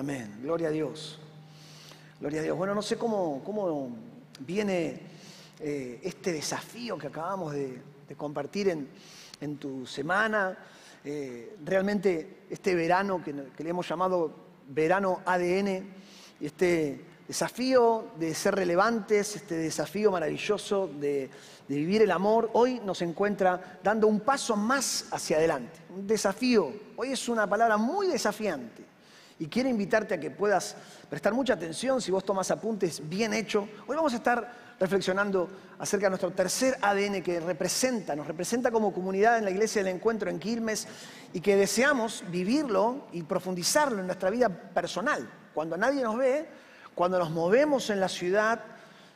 Amén. Gloria a Dios. Gloria a Dios. Bueno, no sé cómo, cómo viene eh, este desafío que acabamos de, compartir en, tu semana. Eh, realmente este verano que, le hemos llamado verano ADN, este desafío de ser relevantes, este desafío maravilloso de, vivir el amor, hoy nos encuentra dando un paso más hacia adelante. Un desafío, hoy es una palabra muy desafiante. Y quiero invitarte a que puedas prestar mucha atención, si vos tomas apuntes, bien hecho. Hoy vamos a estar reflexionando acerca de nuestro tercer ADN que representa, nos representa como comunidad en la Iglesia del Encuentro en Quilmes y que deseamos vivirlo y profundizarlo en nuestra vida personal. Cuando nadie nos ve, cuando nos movemos en la ciudad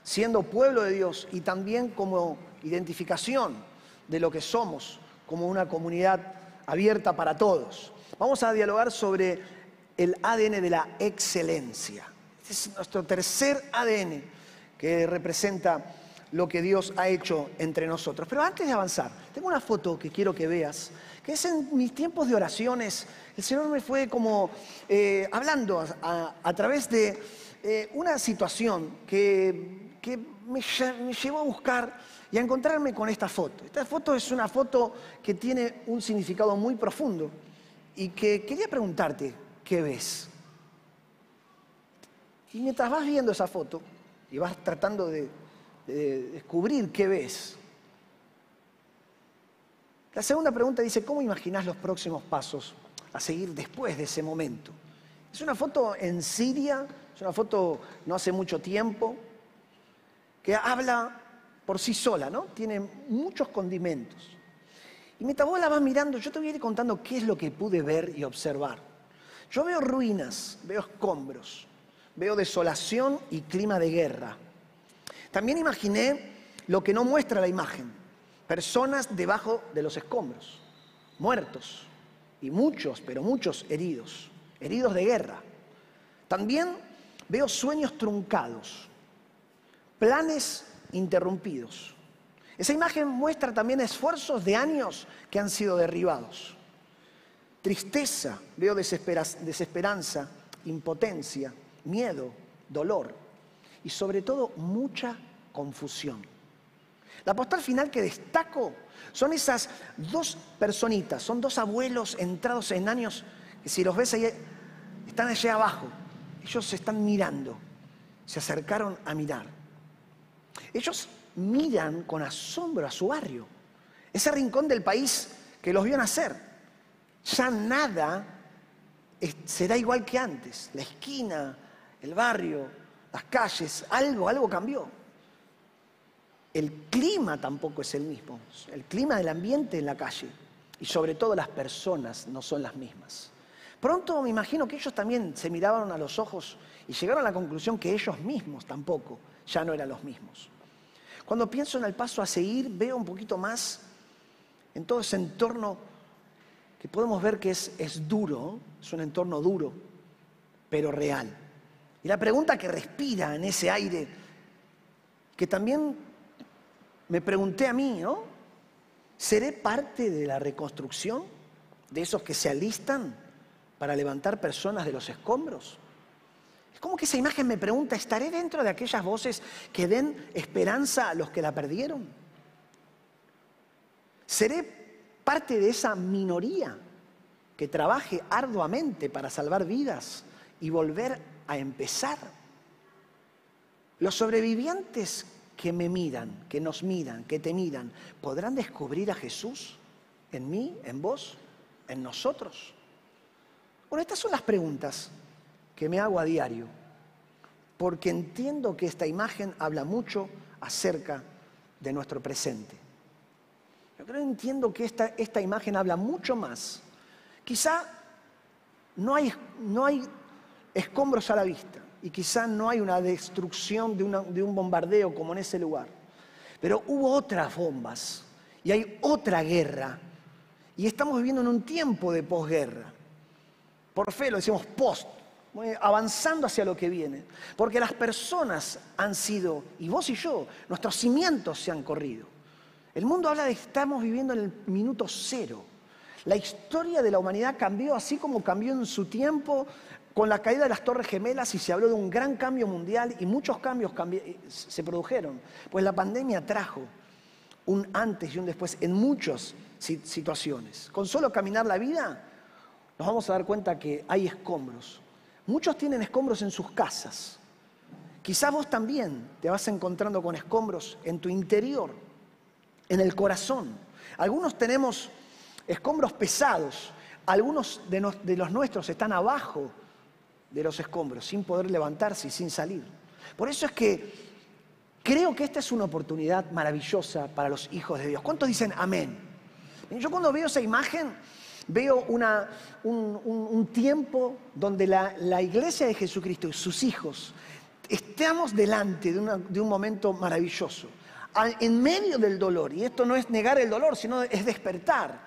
siendo pueblo de Dios y también como identificación de lo que somos, como una comunidad abierta para todos. Vamos a dialogar sobre el ADN de la excelencia. Este es nuestro tercer ADN que representa lo que Dios ha hecho entre nosotros. Pero antes de avanzar, tengo una foto que quiero que veas, que es en mis tiempos de oraciones, el Señor me fue como eh, hablando a través de eh, una situación que, me, llevó a buscar y a encontrarme con esta foto. Esta foto es una foto que tiene un significado muy profundo y que quería preguntarte, ¿qué ves? Y mientras vas viendo esa foto y vas tratando de, de descubrir qué ves, la segunda pregunta dice, ¿cómo imaginas los próximos pasos a seguir después de ese momento? Es una foto en Siria es una foto no hace mucho tiempo, que habla por sí sola, ¿no? Tiene muchos condimentos. Y mientras vos la vas mirando, yo te voy a ir contando qué es lo que pude ver y observar. Yo veo ruinas, veo escombros, veo desolación y clima de guerra. También imaginé lo que no muestra la imagen, personas debajo de los escombros, muertos, y muchos, pero muchos heridos, heridos de guerra. También Veo sueños truncados, planes interrumpidos. Esa imagen muestra también esfuerzos de años que han sido derribados. Tristeza, veo desesperanza, impotencia, miedo, dolor y sobre todo mucha confusión. La postal final que destaco son esas dos personitas, son dos abuelos entrados en años que si los ves ahí, están allá abajo, ellos se están mirando, se acercaron a mirar. Ellos miran con asombro a su barrio, ese rincón del país que los vio nacer. Ya nada será igual que antes. La esquina, el barrio, las calles, algo, algo cambió. El clima tampoco es el mismo. El clima del ambiente en la calle y sobre todo las personas no son las mismas. Pronto me imagino que ellos también se miraban a los ojos y llegaron a la conclusión que ellos mismos tampoco ya no eran los mismos. Cuando pienso en el paso a seguir, veo un poquito más en todo ese entorno que podemos ver que es, es duro, es un entorno duro, pero real. Y la pregunta que respira en ese aire, que también me pregunté a mí, ¿no? ¿Seré parte de la reconstrucción? ¿De esos que se alistan? para levantar personas de los escombros? Es como que esa imagen me pregunta, ¿estaré dentro de aquellas voces que den esperanza a los que la perdieron? ¿Seré parte de esa minoría que trabaje arduamente para salvar vidas y volver a empezar? Los sobrevivientes que me miran, que nos miran, que te miran, ¿podrán descubrir a Jesús en mí, en vos, en nosotros? Bueno, estas son las preguntas que me hago a diario, porque entiendo que esta imagen habla mucho acerca de nuestro presente. Yo creo entiendo que esta, esta imagen habla mucho más. Quizá no hay, no hay escombros a la vista y quizá no hay una destrucción de, de un bombardeo como en ese lugar, pero hubo otras bombas y hay otra guerra y estamos viviendo en un tiempo de posguerra. Por fe lo decimos post, avanzando hacia lo que viene. Porque las personas han sido, y vos y yo, nuestros cimientos se han corrido. El mundo habla de que estamos viviendo en el minuto cero. La historia de la humanidad cambió así como cambió en su tiempo con la caída de las Torres Gemelas y se habló de un gran cambio mundial y muchos cambios se produjeron. Pues la pandemia trajo un antes y un después en muchas situaciones. Con solo caminar la vida nos vamos a dar cuenta que hay escombros. Muchos tienen escombros en sus casas. Quizás vos también te vas encontrando con escombros en tu interior, en el corazón. Algunos tenemos escombros pesados, algunos de, los nuestros están abajo de los escombros, sin poder levantarse y sin salir. Por eso es que creo que esta es una oportunidad maravillosa para los hijos de Dios. ¿Cuántos dicen amén? Yo cuando veo esa imagen, veo un, tiempo donde la, iglesia de Jesucristo y sus hijos estamos delante de, un momento maravilloso, en medio del dolor. Y esto no es negar el dolor, sino es despertar.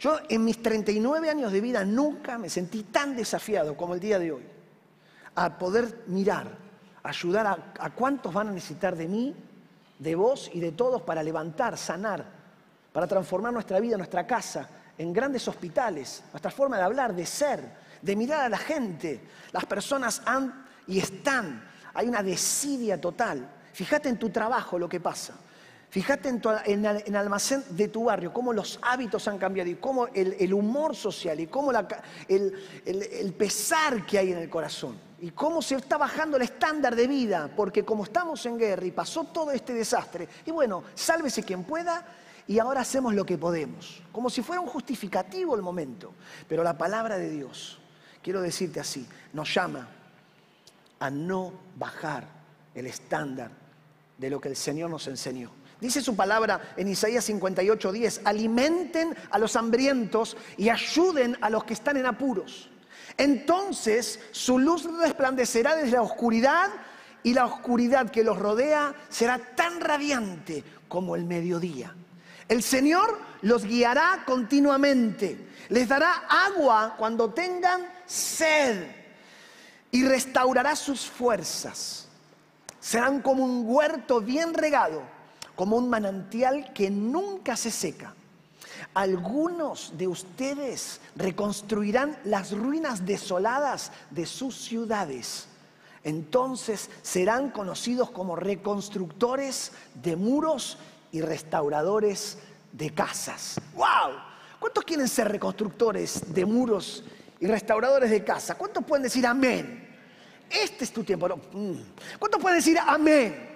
Yo en mis 39 años de vida nunca me sentí tan desafiado como el día de hoy a poder mirar, ayudar a, cuántos van a necesitar de mí, de vos y de todos para levantar, sanar, para transformar nuestra vida, nuestra casa, en grandes hospitales, nuestra forma de hablar, de ser, de mirar a la gente. Las personas han y están. Hay una desidia total. Fíjate en tu trabajo lo que pasa. Fíjate en, el, almacén de tu barrio, cómo los hábitos han cambiado y cómo el, humor social y cómo el, pesar que hay en el corazón y cómo se está bajando el estándar de vida, porque como estamos en guerra y pasó todo este desastre, y bueno, sálvese quien pueda y ahora hacemos lo que podemos, como si fuera un justificativo el momento. Pero la palabra de Dios, quiero decirte así, nos llama a no bajar el estándar de lo que el Señor nos enseñó. Dice su palabra en Isaías 58:10, alimenten a los hambrientos y ayuden a los que están en apuros. Entonces su luz resplandecerá desde la oscuridad y la oscuridad que los rodea será tan radiante como el mediodía. El Señor los guiará continuamente, les dará agua cuando tengan sed y restaurará sus fuerzas. Serán como un huerto bien regado, como un manantial que nunca se seca. Algunos de ustedes reconstruirán las ruinas desoladas de sus ciudades. Entonces serán conocidos como reconstructores de muros y restauradores de casas. ¡Wow! ¿Cuántos quieren ser reconstructores de muros y restauradores de casas? ¿Cuántos pueden decir amén? Este es tu tiempo. Mm. ¿Cuántos pueden decir amén?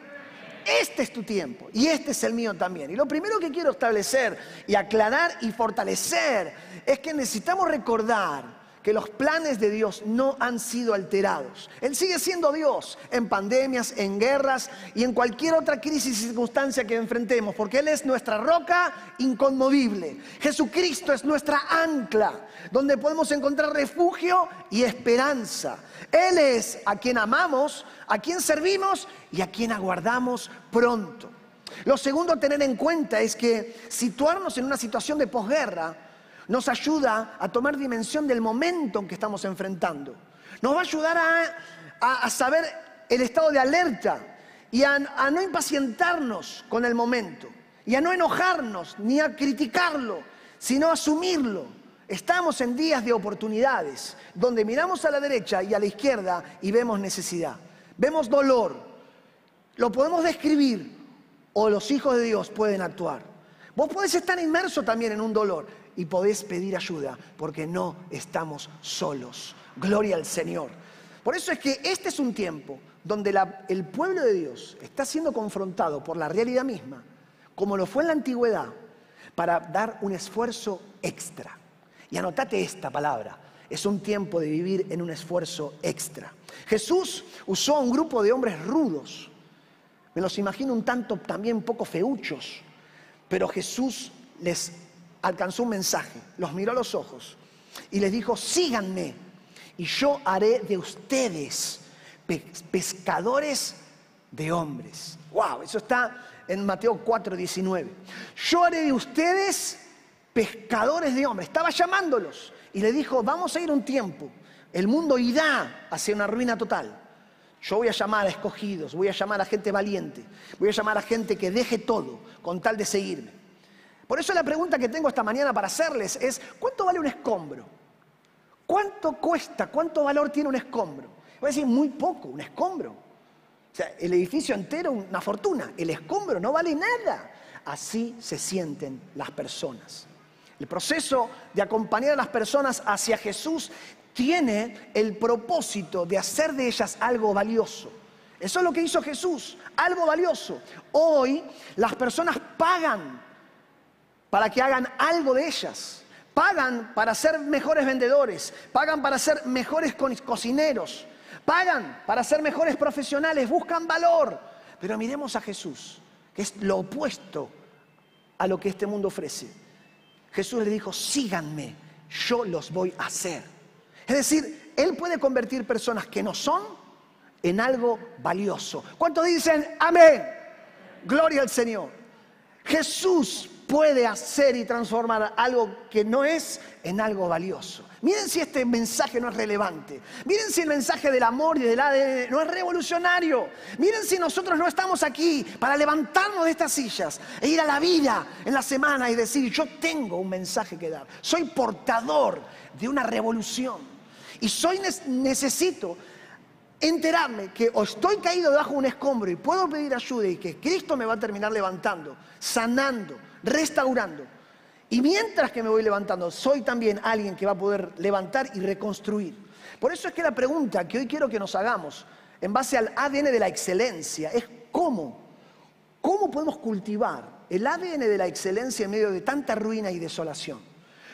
Este es tu tiempo y este es el mío también. Y lo primero que quiero establecer y aclarar y fortalecer es que necesitamos recordar que los planes de Dios no han sido alterados. Él sigue siendo Dios en pandemias, en guerras y en cualquier otra crisis y circunstancia que enfrentemos, porque Él es nuestra roca inconmovible. Jesucristo es nuestra ancla, donde podemos encontrar refugio y esperanza. Él es a quien amamos, a quien servimos y a quien aguardamos pronto. Lo segundo a tener en cuenta es que situarnos en una situación de posguerra nos ayuda a tomar dimensión del momento en que estamos enfrentando. Nos va a ayudar a, saber el estado de alerta y a, a no impacientarnos con el momento y a no enojarnos ni a criticarlo, sino a asumirlo. Estamos en días de oportunidades, donde miramos a la derecha y a la izquierda y vemos necesidad, vemos dolor, lo podemos describir o los hijos de Dios pueden actuar. Vos podés estar inmerso también en un dolor, y podés pedir ayuda porque no estamos solos. Gloria al Señor. Por eso es que este es un tiempo donde el pueblo de Dios está siendo confrontado por la realidad misma, como lo fue en la antigüedad, para dar un esfuerzo extra. Y anotate esta palabra, es un tiempo de vivir en un esfuerzo extra. Jesús usó a un grupo de hombres rudos, me los imagino un tanto también poco feuchos, pero Jesús les alcanzó un mensaje, los miró a los ojos y les dijo, síganme y yo haré de ustedes pescadores de hombres. Wow, eso está en Mateo 4, 19. Yo haré de ustedes pescadores de hombres. Estaba llamándolos y le dijo, vamos a ir un tiempo. El mundo irá hacia una ruina total. Yo voy a llamar a escogidos, voy a llamar a gente valiente, voy a llamar a gente que deje todo con tal de seguirme. Por eso la pregunta que tengo esta mañana para hacerles es, ¿cuánto vale un escombro? ¿Cuánto cuesta, cuánto valor tiene un escombro? Voy a decir, muy poco, un escombro. O sea, el edificio entero, una fortuna. El escombro no vale nada. Así se sienten las personas. El proceso de acompañar a las personas hacia Jesús tiene el propósito de hacer de ellas algo valioso. Eso es lo que hizo Jesús, algo valioso. Hoy las personas pagan para que hagan algo de ellas. Pagan para ser mejores vendedores, pagan para ser mejores cocineros, pagan para ser mejores profesionales, buscan valor. Pero miremos a Jesús, que es lo opuesto a lo que este mundo ofrece. Jesús le dijo, síganme, yo los voy a hacer. Es decir, Él puede convertir personas que no son en algo valioso. ¿Cuántos dicen amén? Gloria al Señor. Jesús puede hacer y transformar algo que no es en algo valioso. Miren si este mensaje no es relevante. Miren si el mensaje del amor y del ADN no es revolucionario. Miren si nosotros no estamos aquí para levantarnos de estas sillas e ir a la vida en la semana y decir, yo tengo un mensaje que dar. Soy portador de una revolución. Y soy necesito enterarme que estoy caído debajo de un escombro y puedo pedir ayuda y que Cristo me va a terminar levantando, sanando, restaurando. Y mientras que me voy levantando, soy también alguien que va a poder levantar y reconstruir. Por eso es que la pregunta que hoy quiero que nos hagamos, en base al ADN de la excelencia, es cómo, cómo podemos cultivar el ADN de la excelencia en medio de tanta ruina y desolación.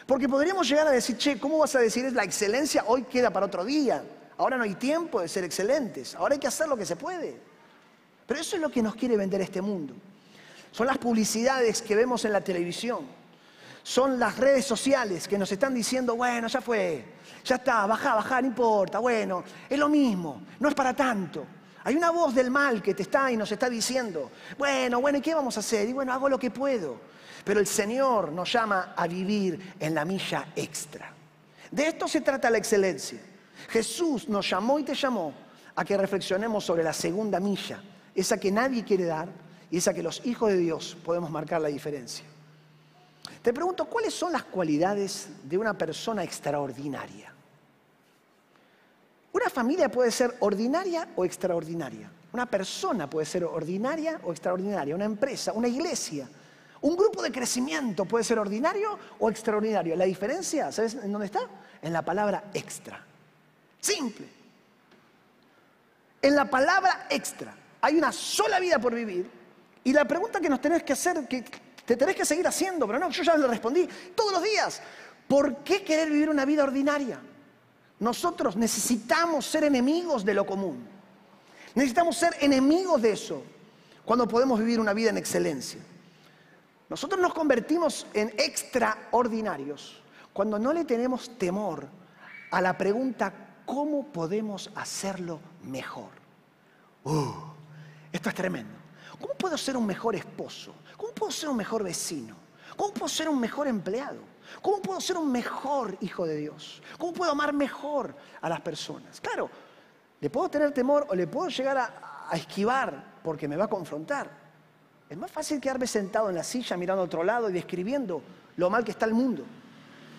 Porque podríamos llegar a decir, che, ¿cómo vas a decir es la excelencia? Hoy queda para otro día. Ahora no hay tiempo de ser excelentes. Ahora hay que hacer lo que se puede. Pero eso es lo que nos quiere vender este mundo. Son las publicidades que vemos en la televisión. Son las redes sociales que nos están diciendo, bueno, ya fue, ya está, baja, baja, no importa, bueno, es lo mismo, no es para tanto. Hay una voz del mal que te está y nos está diciendo, bueno, bueno, ¿y qué vamos a hacer? Y bueno, hago lo que puedo. Pero el Señor nos llama a vivir en la milla extra. De esto se trata la excelencia. Jesús nos llamó y te llamó a que reflexionemos sobre la segunda milla, esa que nadie quiere dar, y esa que los hijos de Dios podemos marcar la diferencia. Te pregunto, ¿cuáles son las cualidades de una persona extraordinaria? Una familia puede ser ordinaria o extraordinaria. Una persona puede ser ordinaria o extraordinaria. Una empresa, una iglesia, un grupo de crecimiento puede ser ordinario o extraordinario. La diferencia, ¿sabes en dónde está? En la palabra extra. Simple. En la palabra extra. Hay una sola vida por vivir y la pregunta que nos tenés que hacer, que te tenés que seguir haciendo, pero no, yo ya le respondí todos los días. ¿Por qué querer vivir una vida ordinaria? Nosotros necesitamos ser enemigos de lo común. Necesitamos ser enemigos de eso cuando podemos vivir una vida en excelencia. Nosotros nos convertimos en extraordinarios cuando no le tenemos temor a la pregunta, ¿cómo podemos hacerlo mejor? Uh, esto es tremendo. ¿Cómo puedo ser un mejor esposo? ¿Cómo puedo ser un mejor vecino? ¿Cómo puedo ser un mejor empleado? ¿Cómo puedo ser un mejor hijo de Dios? ¿Cómo puedo amar mejor a las personas? Claro, le puedo tener temor o le puedo llegar a, esquivar porque me va a confrontar. Es más fácil quedarme sentado en la silla mirando a otro lado y describiendo lo mal que está el mundo.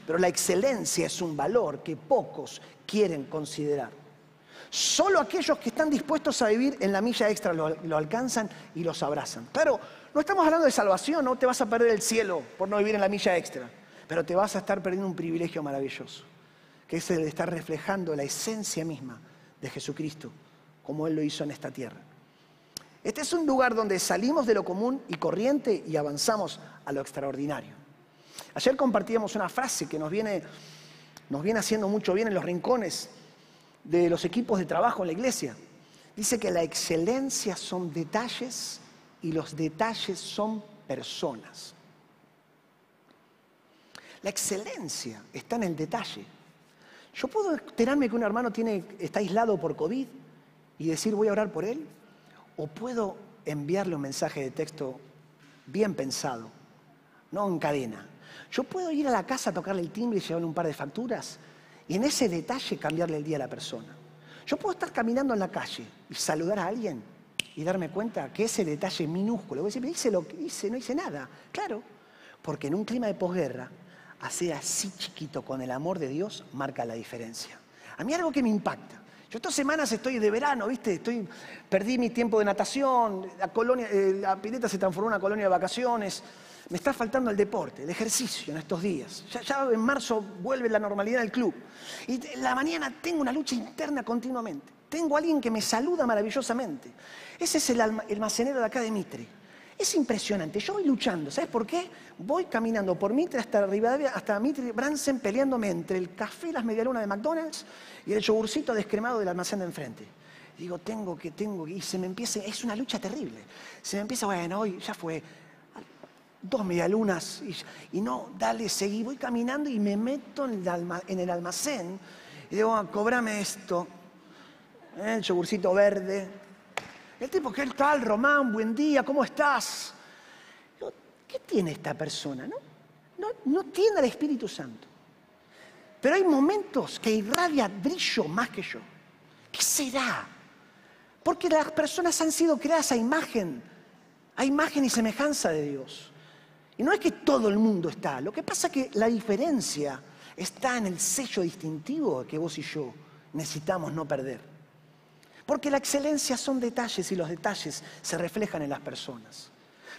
Pero la excelencia es un valor que pocos quieren considerar. Solo aquellos que están dispuestos a vivir en la milla extra lo, alcanzan y los abrazan. Claro, no estamos hablando de salvación, no te vas a perder el cielo por no vivir en la milla extra, pero te vas a estar perdiendo un privilegio maravilloso, que es el de estar reflejando la esencia misma de Jesucristo, como Él lo hizo en esta tierra. Este es un lugar donde salimos de lo común y corriente y avanzamos a lo extraordinario. Ayer compartíamos una frase que nos viene, nos viene haciendo mucho bien en los rincones de los equipos de trabajo en la iglesia. Dice que la excelencia son detalles y los detalles son personas. La excelencia está en el detalle. Yo puedo enterarme que un hermano está aislado por COVID y decir voy a orar por él, o puedo enviarle un mensaje de texto bien pensado, no en cadena. Yo puedo ir a la casa a tocarle el timbre y llevarle un par de facturas y en ese detalle cambiarle el día a la persona. Yo puedo estar caminando en la calle y saludar a alguien y darme cuenta que ese detalle minúsculo, voy a decir, hice lo que hice, no hice nada. Claro, porque en un clima de posguerra hacer así chiquito con el amor de Dios marca la diferencia. A mí algo que me impacta. Yo estas semanas estoy de verano, ¿viste? Estoy, perdí mi tiempo de natación, la, colonia, eh, la pileta se transformó en una colonia de vacaciones. Me está faltando el deporte, el ejercicio en estos días. Ya, en marzo vuelve la normalidad del club. Y en la mañana tengo una lucha interna continuamente. Tengo a alguien que me saluda maravillosamente. Ese es el almacenero de acá de Mitre. Es impresionante. Yo voy luchando. ¿Sabes por qué? Voy caminando por Mitre hasta Rivadavia, hasta Mitre Bransen, peleándome entre el café y las medialunas de McDonald's y el yogurcito descremado del almacén de enfrente. Digo, tengo que, tengo que. Y se me empieza. Es una lucha terrible. Se me empieza, bueno, hoy ya fue. Dos medialunas. Y, no, dale, seguí. Voy caminando y me meto en el, almacén. Y digo, ah, cobrame esto. ¿eh? El yogurcito verde el tipo, ¿qué tal, Román? Buen día, ¿cómo estás? ¿Qué tiene esta persona? No, no, tiene el Espíritu Santo. Pero hay momentos que irradia brillo más que yo. ¿Qué será? Porque las personas han sido creadas a imagen, a imagen y semejanza de Dios. Y no es que todo el mundo está. Lo que pasa es que la diferencia está en el sello distintivo que vos y yo necesitamos no perder. Porque la excelencia son detalles y los detalles se reflejan en las personas.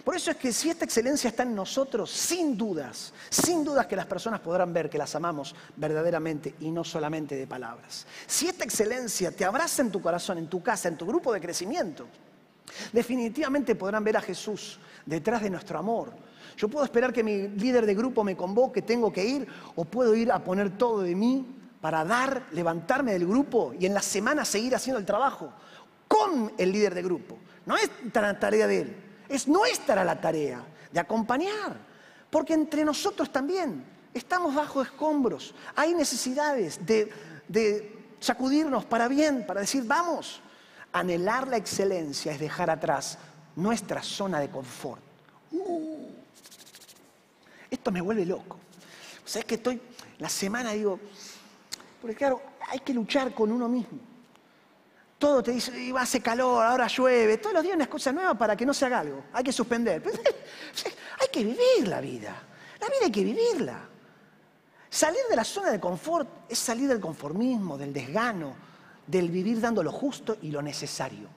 Por eso es que si esta excelencia está en nosotros, sin dudas, sin dudas que las personas podrán ver que las amamos verdaderamente y no solamente de palabras. Si esta excelencia te abraza en tu corazón, en tu casa, en tu grupo de crecimiento, definitivamente podrán ver a Jesús detrás de nuestro amor. Yo puedo esperar que mi líder de grupo me convoque, tengo que ir, o puedo ir a poner todo de mí para dar, levantarme del grupo y en la semana seguir haciendo el trabajo con el líder de grupo. No es la tarea de él, es nuestra la tarea de acompañar, porque entre nosotros también estamos bajo escombros, hay necesidades de, sacudirnos para bien, para decir, vamos, anhelar la excelencia es dejar atrás nuestra zona de confort. Uh, esto me vuelve loco. O sea, es que estoy, la semana digo, porque claro, hay que luchar con uno mismo. Todo te dice, hace calor, ahora llueve. Todos los días una excusa nueva para que no se haga algo. Hay que suspender. hay que vivir la vida. La vida hay que vivirla. Salir de la zona de confort es salir del conformismo, del desgano, del vivir dando lo justo y lo necesario.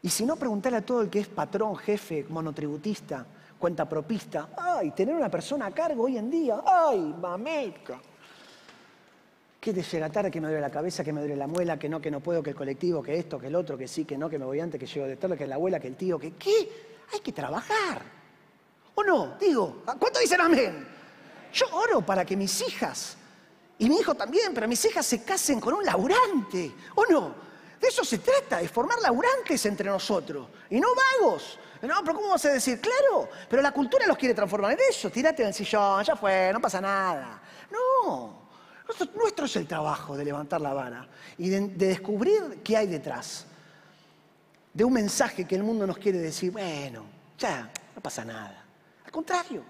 Y si no, preguntarle a todo el que es patrón, jefe, monotributista, cuenta propista, ay, tener una persona a cargo hoy en día, ay, mameca que te llega que me duele la cabeza, que me duele la muela, que no, que no puedo, que el colectivo, que esto, que el otro, que sí, que no, que me voy antes, que llego de tarde, que la abuela, que el tío, que qué. Hay que trabajar. ¿O no? Digo, ¿cuánto dicen amén? Yo oro para que mis hijas, y mi hijo también, pero mis hijas se casen con un laburante. ¿O no? De eso se trata, de formar laburantes entre nosotros. Y no vagos. No, pero ¿cómo vas a decir? Claro, pero la cultura los quiere transformar en eso. Tírate en el sillón, ya fue, no pasa nada. No. Nuestro, es el trabajo de levantar la vara y de, descubrir qué hay detrás. De un mensaje que el mundo nos quiere decir, bueno, ya, no pasa nada. Al contrario,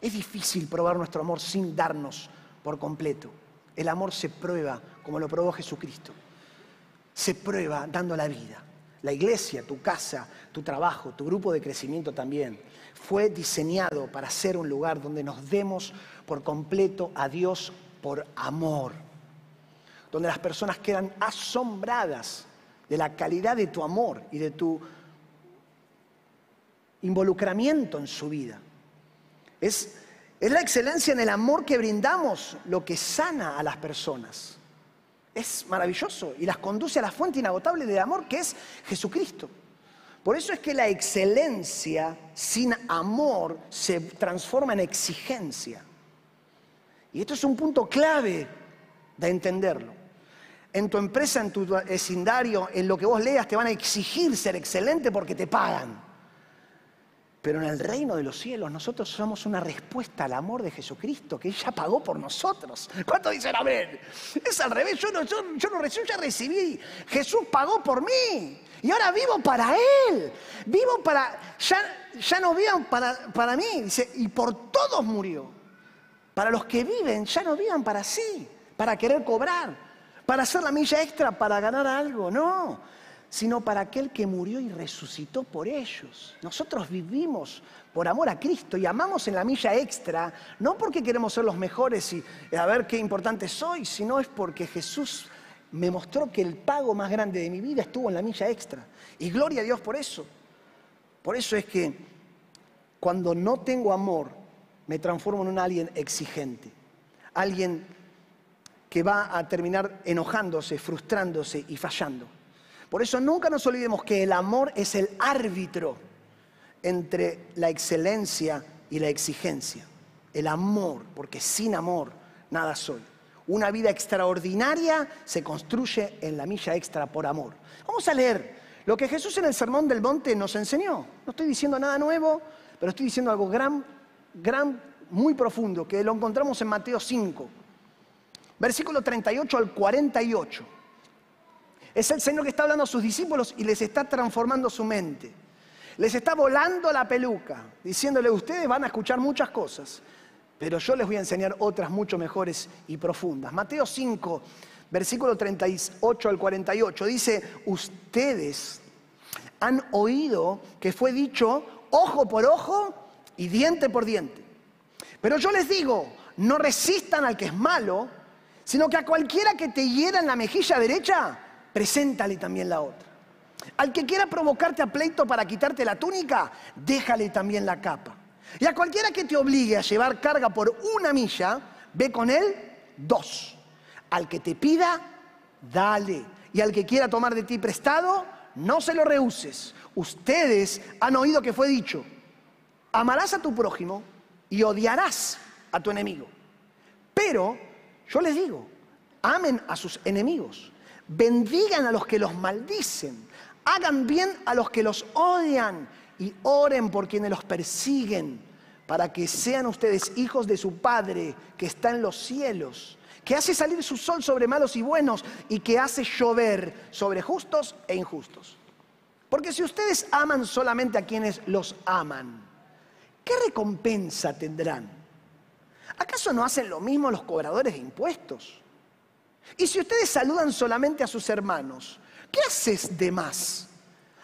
es difícil probar nuestro amor sin darnos por completo. El amor se prueba como lo probó Jesucristo. Se prueba dando la vida. La iglesia, tu casa, tu trabajo, tu grupo de crecimiento también, fue diseñado para ser un lugar donde nos demos por completo a Dios por amor, donde las personas quedan asombradas de la calidad de tu amor y de tu involucramiento en su vida. Es, es la excelencia en el amor que brindamos lo que sana a las personas. Es maravilloso y las conduce a la fuente inagotable del amor que es Jesucristo. Por eso es que la excelencia sin amor se transforma en exigencia. Y esto es un punto clave de entenderlo. En tu empresa, en tu vecindario, en lo que vos leas, te van a exigir ser excelente porque te pagan. Pero en el reino de los cielos nosotros somos una respuesta al amor de Jesucristo que ella pagó por nosotros. ¿Cuánto dicen amén? Es al revés, yo no, yo, no recibí, ya recibí. Jesús pagó por mí. Y ahora vivo para Él. Vivo para, ya, ya no vivo para, para mí. Dice, y por todos murió. Para los que viven, ya no vivan para sí, para querer cobrar, para hacer la milla extra, para ganar algo. No. Sino para aquel que murió y resucitó por ellos. Nosotros vivimos por amor a Cristo y amamos en la milla extra, no porque queremos ser los mejores y a ver qué importante soy, sino es porque Jesús me mostró que el pago más grande de mi vida estuvo en la milla extra. Y gloria a Dios por eso. Por eso es que cuando no tengo amor, me transformo en un alguien exigente, alguien que va a terminar enojándose, frustrándose y fallando. Por eso nunca nos olvidemos que el amor es el árbitro entre la excelencia y la exigencia. El amor, porque sin amor nada soy. Una vida extraordinaria se construye en la milla extra por amor. Vamos a leer lo que Jesús en el Sermón del Monte nos enseñó. No estoy diciendo nada nuevo, pero estoy diciendo algo gran, gran, muy profundo, que lo encontramos en Mateo 5, versículo 38 al 48. Es el Señor que está hablando a sus discípulos y les está transformando su mente. Les está volando la peluca, diciéndole, ustedes van a escuchar muchas cosas, pero yo les voy a enseñar otras mucho mejores y profundas. Mateo 5, versículo 38 al 48, dice, ustedes han oído que fue dicho ojo por ojo y diente por diente. Pero yo les digo, no resistan al que es malo, sino que a cualquiera que te hiera en la mejilla derecha, preséntale también la otra. Al que quiera provocarte a pleito para quitarte la túnica, déjale también la capa. Y a cualquiera que te obligue a llevar carga por una milla, ve con él dos. Al que te pida, dale. Y al que quiera tomar de ti prestado, no se lo rehuses. Ustedes han oído que fue dicho, amarás a tu prójimo y odiarás a tu enemigo. Pero yo les digo, amen a sus enemigos bendigan a los que los maldicen, hagan bien a los que los odian y oren por quienes los persiguen, para que sean ustedes hijos de su Padre que está en los cielos, que hace salir su sol sobre malos y buenos y que hace llover sobre justos e injustos. Porque si ustedes aman solamente a quienes los aman, ¿qué recompensa tendrán? ¿Acaso no hacen lo mismo los cobradores de impuestos? Y si ustedes saludan solamente a sus hermanos, ¿qué haces de más?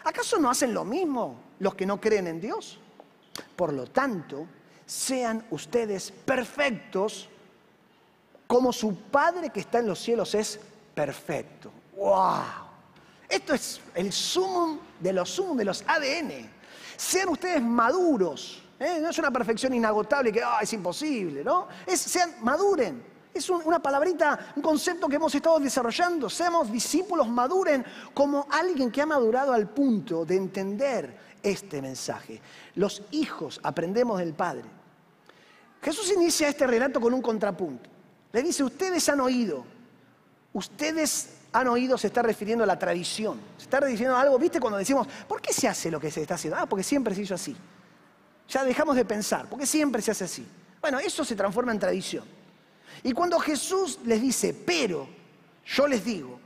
¿Acaso no hacen lo mismo los que no creen en Dios? Por lo tanto, sean ustedes perfectos como su Padre que está en los cielos es perfecto. ¡Wow! Esto es el sumum de los sumum de los ADN. Sean ustedes maduros. ¿eh? No es una perfección inagotable que es imposible, ¿no? Es, sean maduren. Es una palabrita, un concepto que hemos estado desarrollando. Seamos discípulos, maduren como alguien que ha madurado al punto de entender este mensaje. Los hijos aprendemos del Padre. Jesús inicia este relato con un contrapunto. Le dice, ustedes han oído, ustedes han oído, se está refiriendo a la tradición, se está refiriendo a algo, viste cuando decimos, ¿por qué se hace lo que se está haciendo? Ah, porque siempre se hizo así. Ya dejamos de pensar, porque siempre se hace así. Bueno, eso se transforma en tradición. Y cuando Jesús les dice, pero yo les digo,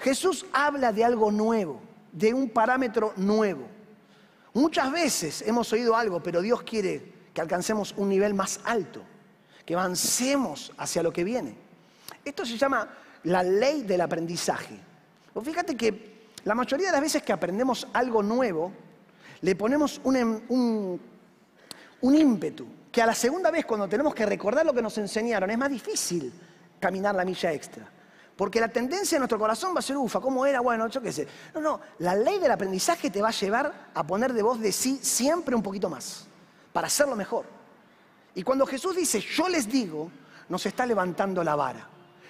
Jesús habla de algo nuevo, de un parámetro nuevo. Muchas veces hemos oído algo, pero Dios quiere que alcancemos un nivel más alto, que avancemos hacia lo que viene. Esto se llama la ley del aprendizaje. fíjate que la mayoría de las veces que aprendemos algo nuevo, le ponemos un, em, un ímpetu, que a la segunda vez cuando tenemos que recordar lo que nos enseñaron es más difícil caminar la milla extra. Porque la tendencia de nuestro corazón va a ser, ufa, ¿cómo era? Bueno, yo qué sé. No, no, la ley del aprendizaje te va a llevar a poner de voz de sí siempre un poquito más, para hacerlo mejor. Y cuando Jesús dice, yo les digo, nos está levantando la vara.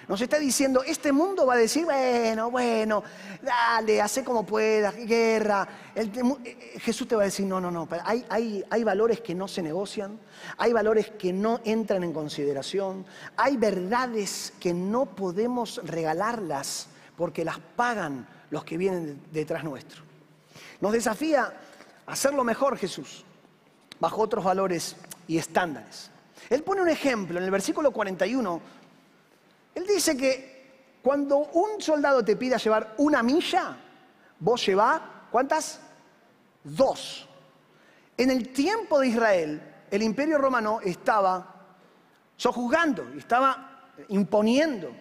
Nos está diciendo, este mundo va a decir, bueno, bueno, dale, hace como puedas, guerra. Eh, eh, Jesús te va a decir, no, no, no, hay, hay, hay valores que no se negocian, hay valores que no entran en consideración, hay verdades que no podemos regalarlas porque las pagan los que vienen detrás nuestro. Nos desafía a hacerlo mejor Jesús, bajo otros valores y estándares. Él pone un ejemplo en el versículo 41 él dice que cuando un soldado te pida llevar una milla, vos llevás, ¿cuántas? Dos. En el tiempo de Israel, el imperio romano estaba sojuzgando, estaba imponiendo.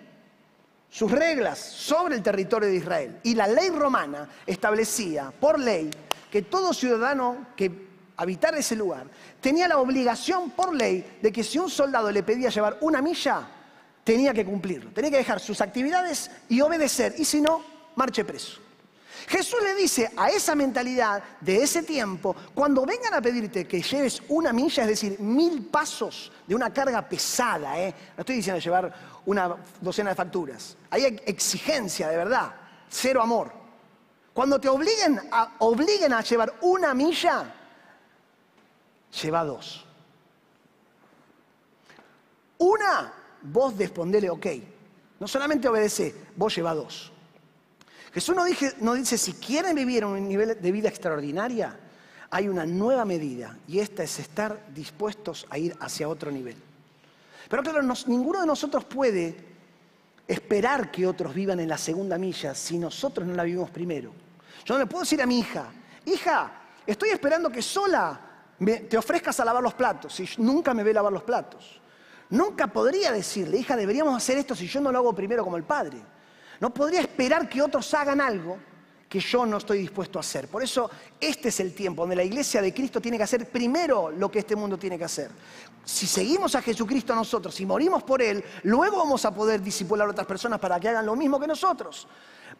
sus reglas sobre el territorio de Israel. Y la ley romana establecía por ley que todo ciudadano que habitara ese lugar tenía la obligación por ley de que si un soldado le pedía llevar una milla, tenía que cumplirlo, tenía que dejar sus actividades y obedecer, y si no, marche preso. Jesús le dice a esa mentalidad de ese tiempo, cuando vengan a pedirte que lleves una milla, es decir, mil pasos de una carga pesada, ¿eh? no estoy diciendo llevar una docena de facturas, hay exigencia de verdad, cero amor. Cuando te obliguen a, obliguen a llevar una milla, lleva dos. Una, vos respondele ok. No solamente obedece, vos lleva dos. Jesús no, no dice, si quieren vivir un nivel de vida extraordinaria, hay una nueva medida y esta es estar dispuestos a ir hacia otro nivel. Pero claro, ninguno de nosotros puede esperar que otros vivan en la segunda milla si nosotros no la vivimos primero. Yo no le puedo decir a mi hija, hija, estoy esperando que sola te ofrezcas a lavar los platos si nunca me ve lavar los platos. Nunca podría decirle, hija, deberíamos hacer esto si yo no lo hago primero como el padre. No podría esperar que otros hagan algo que yo no estoy dispuesto a hacer. Por eso este es el tiempo donde la iglesia de Cristo tiene que hacer primero lo que este mundo tiene que hacer. Si seguimos a Jesucristo nosotros y morimos por Él, luego vamos a poder disipular a otras personas para que hagan lo mismo que nosotros.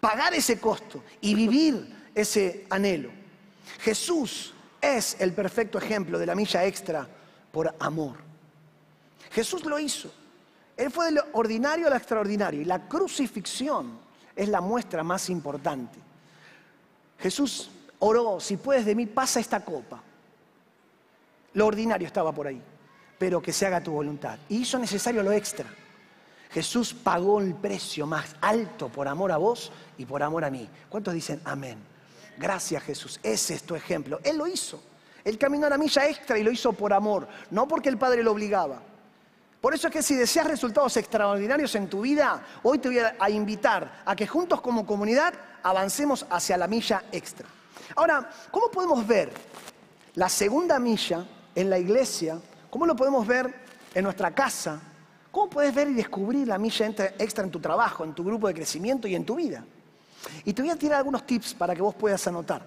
Pagar ese costo y vivir ese anhelo. Jesús es el perfecto ejemplo de la milla extra por amor. Jesús lo hizo. Él fue de lo ordinario a lo extraordinario y la crucifixión es la muestra más importante. Jesús oró, si puedes de mí, pasa esta copa. Lo ordinario estaba por ahí, pero que se haga tu voluntad. Y hizo necesario lo extra. Jesús pagó el precio más alto por amor a vos y por amor a mí. ¿Cuántos dicen amén? Gracias Jesús, ese es tu ejemplo. Él lo hizo. Él caminó a la milla extra y lo hizo por amor, no porque el Padre lo obligaba. Por eso es que si deseas resultados extraordinarios en tu vida, hoy te voy a invitar a que juntos como comunidad avancemos hacia la milla extra. Ahora, ¿cómo podemos ver la segunda milla en la iglesia? ¿Cómo lo podemos ver en nuestra casa? ¿Cómo puedes ver y descubrir la milla extra en tu trabajo, en tu grupo de crecimiento y en tu vida? Y te voy a tirar algunos tips para que vos puedas anotar.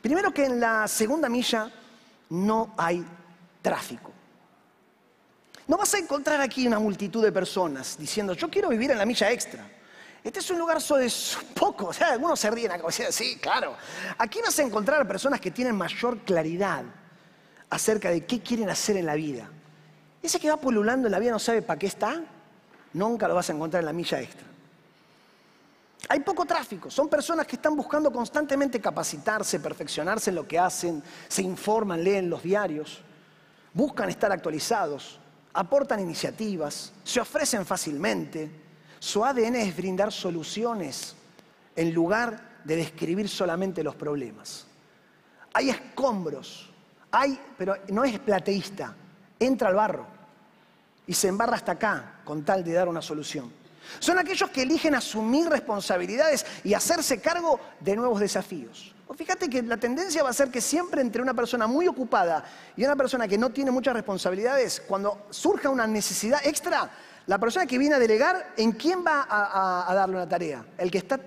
Primero que en la segunda milla no hay tráfico. No vas a encontrar aquí una multitud de personas diciendo, yo quiero vivir en la milla extra. Este es un lugar de poco, o sea, algunos se ríen acá, sí, claro. Aquí vas a encontrar personas que tienen mayor claridad acerca de qué quieren hacer en la vida. Ese que va pululando en la vida no sabe para qué está, nunca lo vas a encontrar en la milla extra. Hay poco tráfico, son personas que están buscando constantemente capacitarse, perfeccionarse en lo que hacen, se informan, leen los diarios, buscan estar actualizados, aportan iniciativas, se ofrecen fácilmente. Su ADN es brindar soluciones en lugar de describir solamente los problemas. Hay escombros, hay, pero no es plateísta, entra al barro y se embarra hasta acá con tal de dar una solución. Son aquellos que eligen asumir responsabilidades y hacerse cargo de nuevos desafíos. fíjate que la tendencia va a ser que siempre entre una persona muy ocupada y una persona que no tiene muchas responsabilidades, cuando surja una necesidad extra, la persona que viene a delegar, ¿en quién va a, darle una tarea? ¿El que está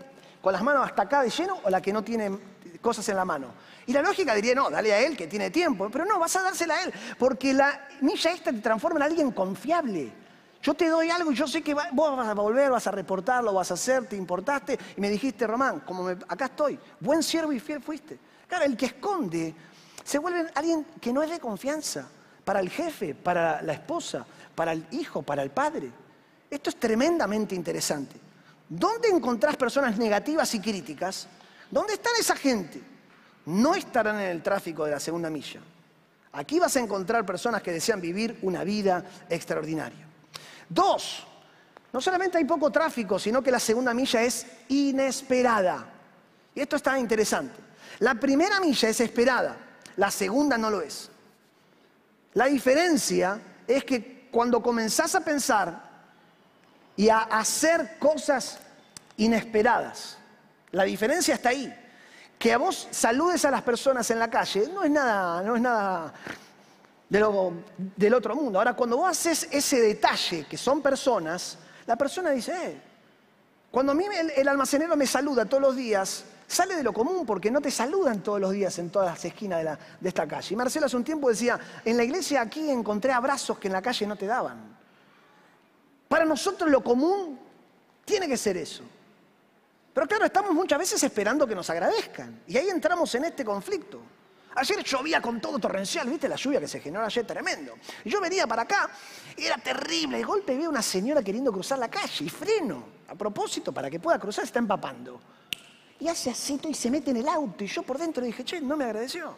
con las manos hasta acá de lleno o la que no tiene cosas en la mano? Y la lógica diría, no, dale a él que tiene tiempo, pero no, vas a dársela a él, porque la milla extra te transforma en alguien confiable. Yo te doy algo y yo sé que vos vas a volver, vas a reportarlo, vas a hacer, te importaste y me dijiste, Román, como acá estoy, buen siervo y fiel fuiste. Claro, el que esconde se vuelve alguien que no es de confianza para el jefe, para la esposa, para el hijo, para el padre. Esto es tremendamente interesante. ¿Dónde encontrás personas negativas y críticas? ¿Dónde están esa gente? No estarán en el tráfico de la segunda milla. Aquí vas a encontrar personas que desean vivir una vida extraordinaria. Dos, no solamente hay poco tráfico, sino que la segunda milla es inesperada. Y esto está interesante. La primera milla es esperada, la segunda no lo es. La diferencia es que cuando comenzás a pensar y a hacer cosas inesperadas, la diferencia está ahí. Que a vos saludes a las personas en la calle no es nada, no es nada del otro mundo. Ahora, cuando vos haces ese detalle, que son personas, la persona dice, eh, Cuando a mí el, el almacenero me saluda todos los días, sale de lo común porque no te saludan todos los días en todas las esquinas de, la- de esta calle. Y Marcelo hace un tiempo decía, en la iglesia aquí encontré abrazos que en la calle no te daban. Para nosotros lo común tiene que ser eso. Pero claro, estamos muchas veces esperando que nos agradezcan. Y ahí entramos en este conflicto. Ayer llovía con todo torrencial, ¿viste la lluvia que se generó ayer? Tremendo. Yo venía para acá y era terrible. De golpe veo una señora queriendo cruzar la calle y freno. A propósito, para que pueda cruzar, está empapando. Y hace así y se mete en el auto. Y yo por dentro dije, che, no me agradeció.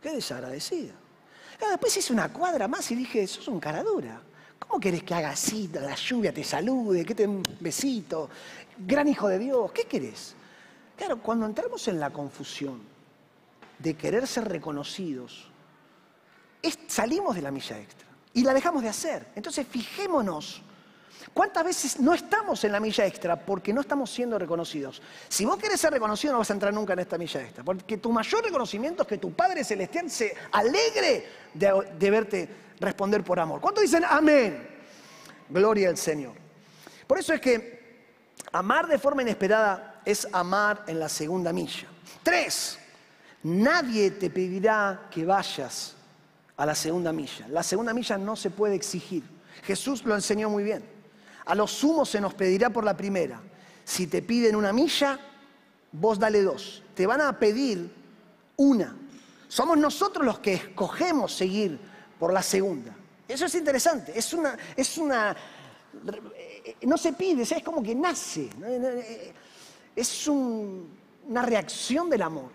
Qué desagradecida. Claro, después hice una cuadra más y dije, sos un cara dura. ¿Cómo querés que haga así, la lluvia te salude, que te un besito? Gran hijo de Dios, ¿qué querés? Claro, cuando entramos en la confusión de querer ser reconocidos, salimos de la milla extra y la dejamos de hacer. Entonces, fijémonos. ¿Cuántas veces no estamos en la milla extra porque no estamos siendo reconocidos? Si vos querés ser reconocido no vas a entrar nunca en esta milla extra, porque tu mayor reconocimiento es que tu Padre Celestial se alegre de, de verte responder por amor. ¿Cuántos dicen amén? Gloria al Señor. Por eso es que amar de forma inesperada es amar en la segunda milla. Tres, nadie te pedirá que vayas a la segunda milla. La segunda milla no se puede exigir. Jesús lo enseñó muy bien. A los sumos se nos pedirá por la primera. Si te piden una milla, vos dale dos. Te van a pedir una. Somos nosotros los que escogemos seguir por la segunda. Eso es interesante. Es una, es una, no se pide, es como que nace. Es un- una reacción del amor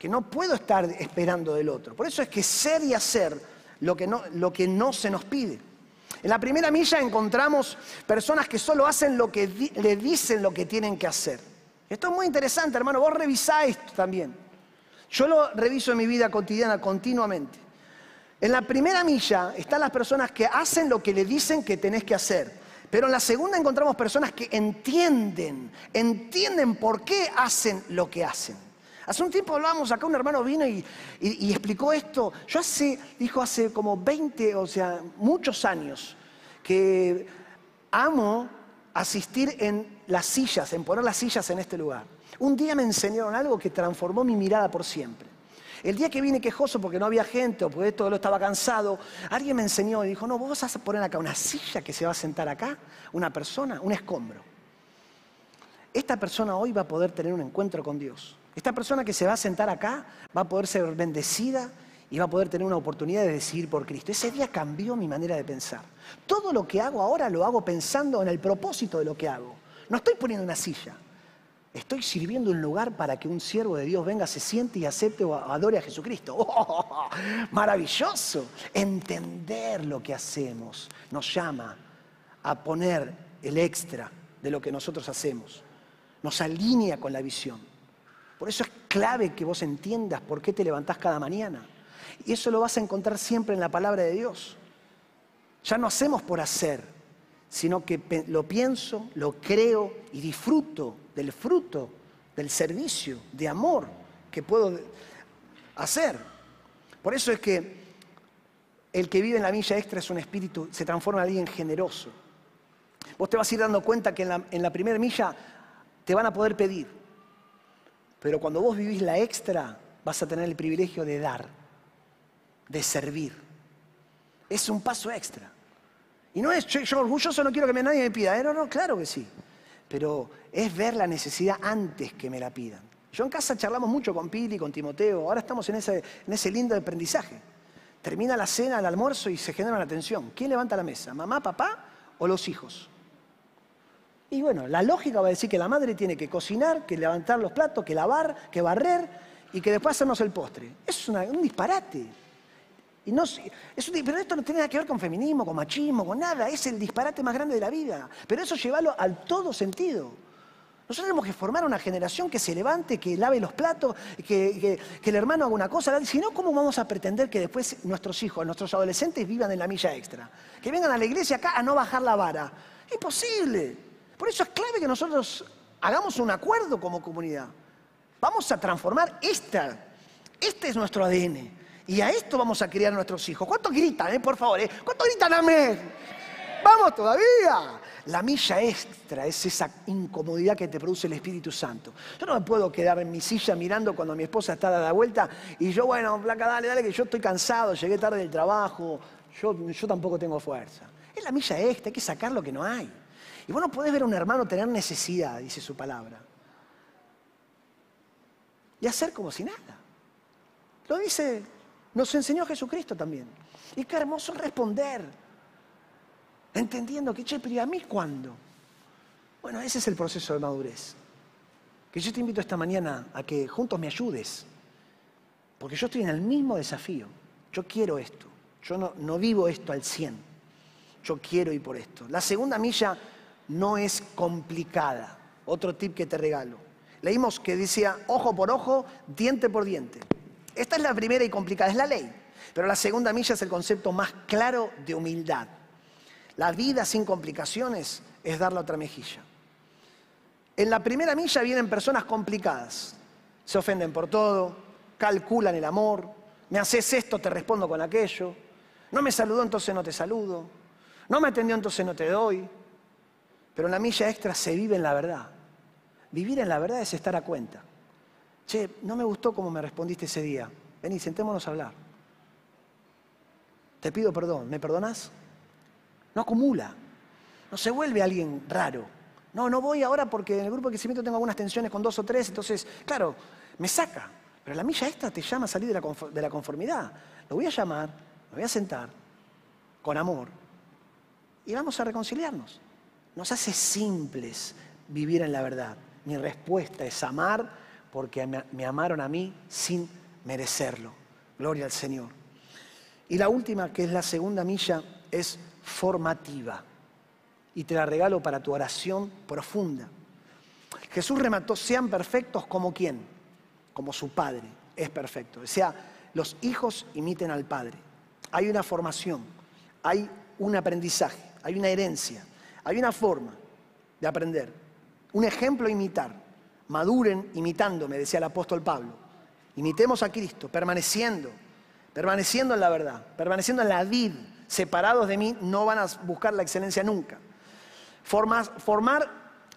que no puedo estar esperando del otro. Por eso es que ser y hacer lo que no, lo que no se nos pide. En la primera milla encontramos personas que solo hacen lo que le dicen lo que tienen que hacer. Esto es muy interesante, hermano. Vos revisáis esto también. Yo lo reviso en mi vida cotidiana continuamente. En la primera milla están las personas que hacen lo que le dicen que tenés que hacer. Pero en la segunda encontramos personas que entienden, entienden por qué hacen lo que hacen. Hace un tiempo hablábamos acá, un hermano vino y, explicó esto. Yo hace, dijo hace como 20, o sea, muchos años, que amo asistir en las sillas, en poner las sillas en este lugar. Un día me enseñaron algo que transformó mi mirada por siempre. El día que vine quejoso porque no había gente o porque todo lo estaba cansado, alguien me enseñó y dijo, no, vos vas a poner acá una silla que se va a sentar acá, una persona, un escombro. Esta persona hoy va a poder tener un encuentro con Dios. Esta persona que se va a sentar acá va a poder ser bendecida y va a poder tener una oportunidad de decidir por Cristo. Ese día cambió mi manera de pensar. Todo lo que hago ahora lo hago pensando en el propósito de lo que hago. No estoy poniendo una silla. Estoy sirviendo un lugar para que un siervo de Dios venga, se siente y acepte o adore a Jesucristo. ¡Oh! maravilloso. Entender lo que hacemos nos llama a poner el extra de lo que nosotros hacemos. Nos alinea con la visión. Por eso es clave que vos entiendas por qué te levantás cada mañana. Y eso lo vas a encontrar siempre en la palabra de Dios. Ya no hacemos por hacer, sino que lo pienso, lo creo y disfruto del fruto del servicio, de amor que puedo hacer. Por eso es que el que vive en la milla extra es un espíritu, se transforma en alguien generoso. Vos te vas a ir dando cuenta que en la, en la primera milla te van a poder pedir, pero cuando vos vivís la extra vas a tener el privilegio de dar, de servir. Es un paso extra. Y no es, yo, yo orgulloso no quiero que nadie me pida. Eh, No, no, claro que sí. Pero es ver la necesidad antes que me la pidan. Yo en casa charlamos mucho con Pili, con Timoteo. Ahora estamos en ese, en ese lindo aprendizaje. Termina la cena, el almuerzo y se genera una tensión. ¿Quién levanta la mesa? ¿Mamá, papá o los hijos? Y bueno, la lógica va a decir que la madre tiene que cocinar, que levantar los platos, que lavar, que barrer y que después hacernos el postre. Es una- un disparate. Y no, sé- es un di- pero esto no tiene nada que ver con feminismo, con machismo, con nada. Es el disparate más grande de la vida. Pero eso llevarlo al todo sentido. Nosotros tenemos que formar una generación que se levante, que lave los platos, que el hermano haga una cosa. Si no, ¿cómo vamos a pretender que después nuestros hijos, nuestros adolescentes vivan en la milla extra? Que vengan a la iglesia acá a no bajar la vara. Imposible. Por eso es clave que nosotros hagamos un acuerdo como comunidad. Vamos a transformar esta. Este es nuestro ADN. Y a esto vamos a criar a nuestros hijos. ¿Cuántos gritan, eh, por favor? eh? ¿Cuántos gritan amén? Vamos todavía. La milla extra es esa incomodidad que te produce el Espíritu Santo. Yo no me puedo quedar en mi silla mirando cuando mi esposa está dada vuelta y yo, bueno, placa, dale, dale, que yo estoy cansado, llegué tarde del trabajo, yo, yo tampoco tengo fuerza. Es la milla extra, hay que sacar lo que no hay. Y vos no podés ver a un hermano tener necesidad, dice su palabra. Y hacer como si nada. Lo dice, nos enseñó Jesucristo también. Y qué hermoso responder. Entendiendo que, che, pero ¿y a mí cuándo? Bueno, ese es el proceso de madurez. Que yo te invito esta mañana a que juntos me ayudes. Porque yo estoy en el mismo desafío. Yo quiero esto. Yo no, no vivo esto al 100. Yo quiero ir por esto. La segunda milla no es complicada. Otro tip que te regalo. Leímos que decía ojo por ojo, diente por diente. Esta es la primera y complicada, es la ley. Pero la segunda milla es el concepto más claro de humildad. La vida sin complicaciones es dar la otra mejilla. En la primera milla vienen personas complicadas. Se ofenden por todo, calculan el amor, me haces esto, te respondo con aquello, no me saludó, entonces no te saludo, no me atendió, entonces no te doy. Pero en la milla extra se vive en la verdad. Vivir en la verdad es estar a cuenta. Che, no me gustó cómo me respondiste ese día. Vení, sentémonos a hablar. Te pido perdón, ¿me perdonas? No acumula. No se vuelve alguien raro. No, no voy ahora porque en el grupo de crecimiento tengo algunas tensiones con dos o tres, entonces, claro, me saca. Pero la milla esta te llama a salir de la conformidad. Lo voy a llamar, lo voy a sentar con amor y vamos a reconciliarnos. Nos hace simples vivir en la verdad. Mi respuesta es amar porque me amaron a mí sin merecerlo. Gloria al Señor. Y la última, que es la segunda milla, es formativa. Y te la regalo para tu oración profunda. Jesús remató, sean perfectos como quién, como su Padre es perfecto. O sea, los hijos imiten al Padre. Hay una formación, hay un aprendizaje, hay una herencia, hay una forma de aprender, un ejemplo a imitar. Maduren imitándome, decía el apóstol Pablo. Imitemos a Cristo, permaneciendo, permaneciendo en la verdad, permaneciendo en la vid. Separados de mí no van a buscar la excelencia nunca. formar,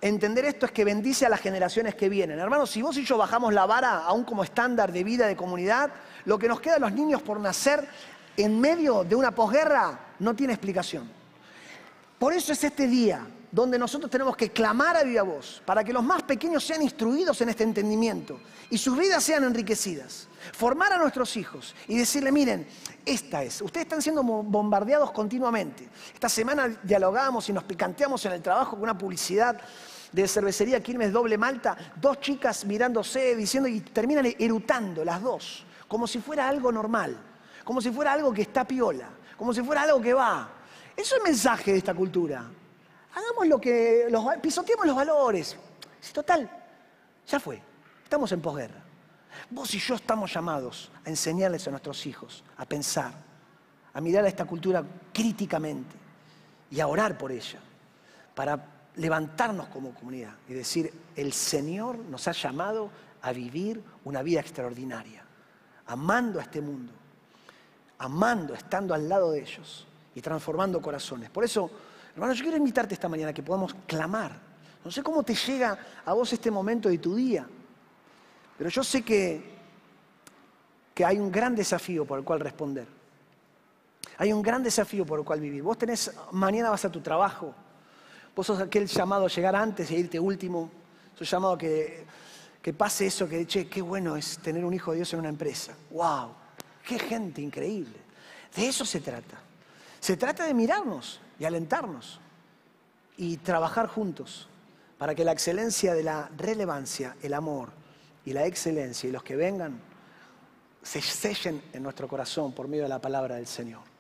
entender esto es que bendice a las generaciones que vienen. Hermanos, si vos y yo bajamos la vara aún como estándar de vida, de comunidad, lo que nos queda a los niños por nacer en medio de una posguerra no tiene explicación. Por eso es este día donde nosotros tenemos que clamar a viva voz para que los más pequeños sean instruidos en este entendimiento y sus vidas sean enriquecidas. Formar a nuestros hijos y decirle, miren, esta es, ustedes están siendo bombardeados continuamente. Esta semana dialogamos y nos picanteamos en el trabajo con una publicidad de cervecería Quilmes Doble Malta, dos chicas mirándose, diciendo y terminan erutando las dos, como si fuera algo normal, como si fuera algo que está piola, como si fuera algo que va. Eso es el mensaje de esta cultura. Hagamos lo que, los, los valores. Total, ya fue, estamos en posguerra. Vos y yo estamos llamados a enseñarles a nuestros hijos a pensar, a mirar a esta cultura críticamente y a orar por ella, para levantarnos como comunidad y decir, el Señor nos ha llamado a vivir una vida extraordinaria, amando a este mundo, amando, estando al lado de ellos y transformando corazones. Por eso, hermano, yo quiero invitarte esta mañana a que podamos clamar. No sé cómo te llega a vos este momento de tu día, pero yo sé que, que hay un gran desafío por el cual responder. Hay un gran desafío por el cual vivir. Vos tenés, mañana vas a tu trabajo. Vos sos aquel llamado a llegar antes e irte último. Sos llamado a que, que pase eso, que, che, qué bueno es tener un hijo de Dios en una empresa. ¡Wow! ¡Qué gente increíble! De eso se trata. Se trata de mirarnos y alentarnos y trabajar juntos para que la excelencia de la relevancia, el amor y la excelencia y los que vengan se sellen en nuestro corazón por medio de la palabra del Señor.